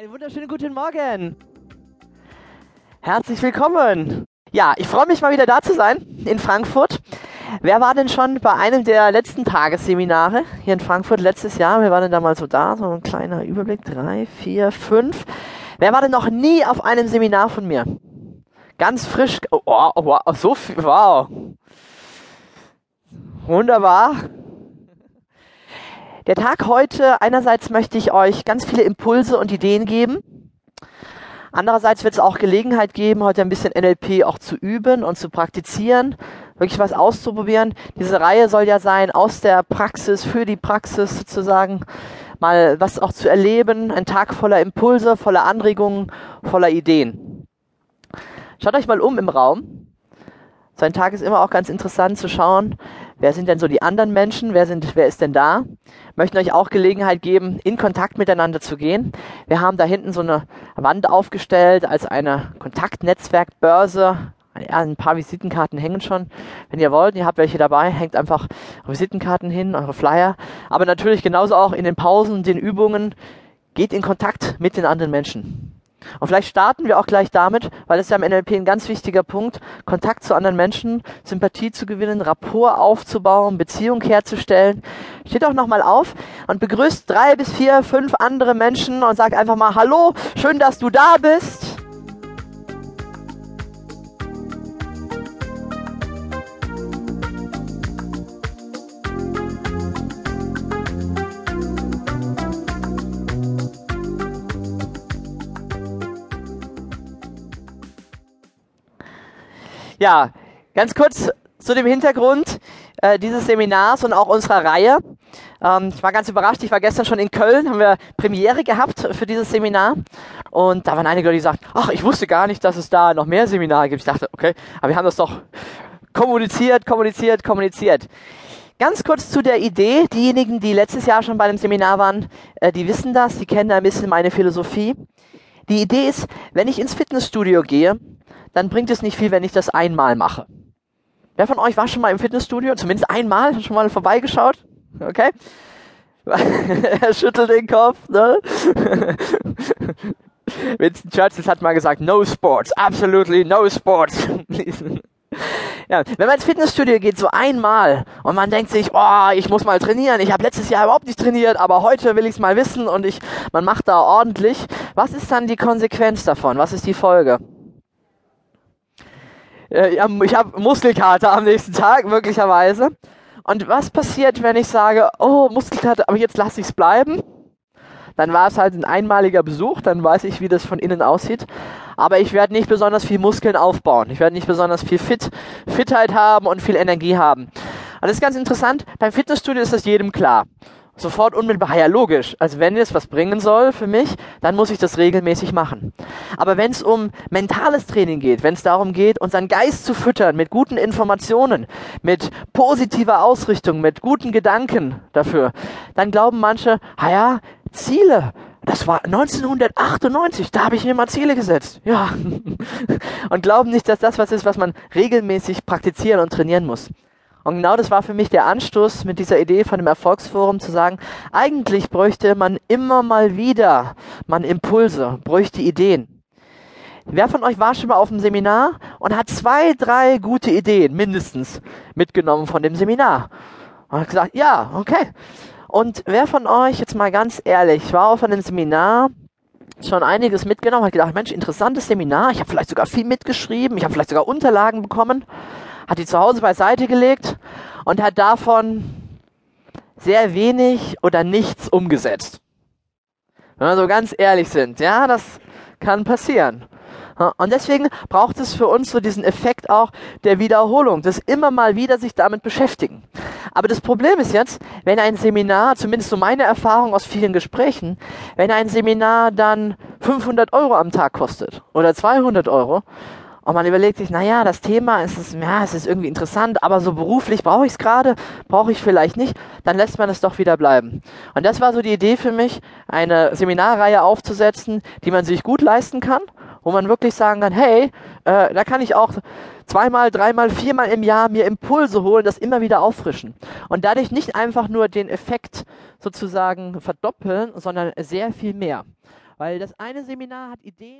Einen wunderschönen guten Morgen. Herzlich willkommen. Ja, ich freue mich mal wieder da zu sein in Frankfurt. Wer war denn schon bei einem der letzten Tagesseminare hier in Frankfurt letztes Jahr? Wir waren denn da mal so da? So ein kleiner Überblick. Drei, vier, fünf. Wer war denn noch nie auf einem Seminar von mir? Ganz frisch. Oh, oh, wow, so viel. Wow. Wunderbar. Der Tag heute, einerseits möchte ich euch ganz viele Impulse und Ideen geben. Andererseits wird es auch Gelegenheit geben, heute ein bisschen NLP auch zu üben und zu praktizieren, wirklich was auszuprobieren. Diese Reihe soll ja sein, aus der Praxis, für die Praxis sozusagen, mal was auch zu erleben. Ein Tag voller Impulse, voller Anregungen, voller Ideen. Schaut euch mal um im Raum. So ein Tag ist immer auch ganz interessant zu schauen, wer sind denn so die anderen Menschen, wer, sind, wer ist denn da. Möchten euch auch Gelegenheit geben, in Kontakt miteinander zu gehen. Wir haben da hinten so eine Wand aufgestellt als eine Kontaktnetzwerkbörse. Ein paar Visitenkarten hängen schon. Wenn ihr wollt, ihr habt welche dabei, hängt einfach Visitenkarten hin, eure Flyer. Aber natürlich genauso auch in den Pausen, den Übungen, geht in Kontakt mit den anderen Menschen. Und vielleicht starten wir auch gleich damit, weil es ja im NLP ein ganz wichtiger Punkt, Kontakt zu anderen Menschen, Sympathie zu gewinnen, Rapport aufzubauen, Beziehung herzustellen. Steht auch nochmal auf und begrüßt drei bis vier, fünf andere Menschen und sagt einfach mal Hallo, schön, dass du da bist. Ja, ganz kurz zu dem Hintergrund äh, dieses Seminars und auch unserer Reihe. Ähm, ich war ganz überrascht, ich war gestern schon in Köln, haben wir Premiere gehabt für dieses Seminar. Und da waren einige Leute, die sagten, ach, ich wusste gar nicht, dass es da noch mehr Seminare gibt. Ich dachte, okay, aber wir haben das doch kommuniziert, kommuniziert, kommuniziert. Ganz kurz zu der Idee. Diejenigen, die letztes Jahr schon bei einem Seminar waren, äh, die wissen das, die kennen ein bisschen meine Philosophie. Die Idee ist, wenn ich ins Fitnessstudio gehe, dann bringt es nicht viel, wenn ich das einmal mache. Wer von euch war schon mal im Fitnessstudio? Zumindest einmal? Schon mal vorbeigeschaut? Okay? er schüttelt den Kopf. Ne? Winston Churchill hat mal gesagt, no sports, absolutely no sports. ja, wenn man ins Fitnessstudio geht, so einmal und man denkt sich, oh, ich muss mal trainieren, ich habe letztes Jahr überhaupt nicht trainiert, aber heute will ich es mal wissen und ich, man macht da ordentlich. Was ist dann die Konsequenz davon? Was ist die Folge? Äh, ich habe Muskelkater am nächsten Tag, möglicherweise. Und was passiert, wenn ich sage, oh, Muskelkater, aber jetzt lasse ich es bleiben? Dann war es halt ein einmaliger Besuch, dann weiß ich, wie das von innen aussieht. Aber ich werde nicht besonders viel Muskeln aufbauen. Ich werde nicht besonders viel Fit, Fitheit haben und viel Energie haben. Und das ist ganz interessant. Beim Fitnessstudio ist das jedem klar sofort unmittelbar, ja logisch, also wenn es was bringen soll für mich, dann muss ich das regelmäßig machen. Aber wenn es um mentales Training geht, wenn es darum geht, unseren Geist zu füttern mit guten Informationen, mit positiver Ausrichtung, mit guten Gedanken dafür, dann glauben manche, ja, Ziele, das war 1998, da habe ich mir mal Ziele gesetzt. Ja. Und glauben nicht, dass das was ist, was man regelmäßig praktizieren und trainieren muss. Und genau das war für mich der Anstoß mit dieser Idee von dem Erfolgsforum zu sagen, eigentlich bräuchte man immer mal wieder man Impulse, bräuchte Ideen. Wer von euch war schon mal auf dem Seminar und hat zwei, drei gute Ideen mindestens mitgenommen von dem Seminar? Und hat gesagt, ja, okay. Und wer von euch, jetzt mal ganz ehrlich, war auf einem Seminar, schon einiges mitgenommen, hat gedacht, Mensch, interessantes Seminar, ich habe vielleicht sogar viel mitgeschrieben, ich habe vielleicht sogar Unterlagen bekommen hat die zu Hause beiseite gelegt und hat davon sehr wenig oder nichts umgesetzt. Wenn wir so ganz ehrlich sind, ja, das kann passieren. Und deswegen braucht es für uns so diesen Effekt auch der Wiederholung, das immer mal wieder sich damit beschäftigen. Aber das Problem ist jetzt, wenn ein Seminar, zumindest so meine Erfahrung aus vielen Gesprächen, wenn ein Seminar dann 500 Euro am Tag kostet oder 200 Euro, und man überlegt sich, naja, das Thema ist, es, ja, es ist irgendwie interessant, aber so beruflich brauche ich es gerade, brauche ich vielleicht nicht, dann lässt man es doch wieder bleiben. Und das war so die Idee für mich, eine Seminarreihe aufzusetzen, die man sich gut leisten kann, wo man wirklich sagen kann, hey, äh, da kann ich auch zweimal, dreimal, viermal im Jahr mir Impulse holen, das immer wieder auffrischen. Und dadurch nicht einfach nur den Effekt sozusagen verdoppeln, sondern sehr viel mehr. Weil das eine Seminar hat Ideen